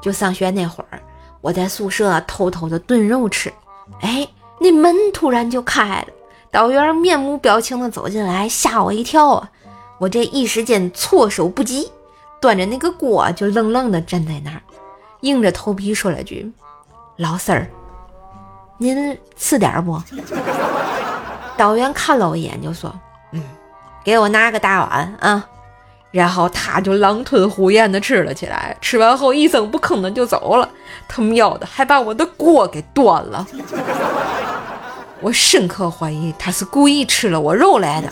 就上学那会儿，我在宿舍偷偷的炖肉吃，哎，那门突然就开了，导员面无表情的走进来，吓我一跳啊！我这一时间措手不及，端着那个锅就愣愣的站在那儿，硬着头皮说了句：“老师儿，您吃点不？” 导员看了我一眼就说：“嗯，给我拿个大碗啊。”然后他就狼吞虎咽的吃了起来，吃完后一声不吭的就走了。他喵的，还把我的锅给端了。我深刻怀疑他是故意吃了我肉来的。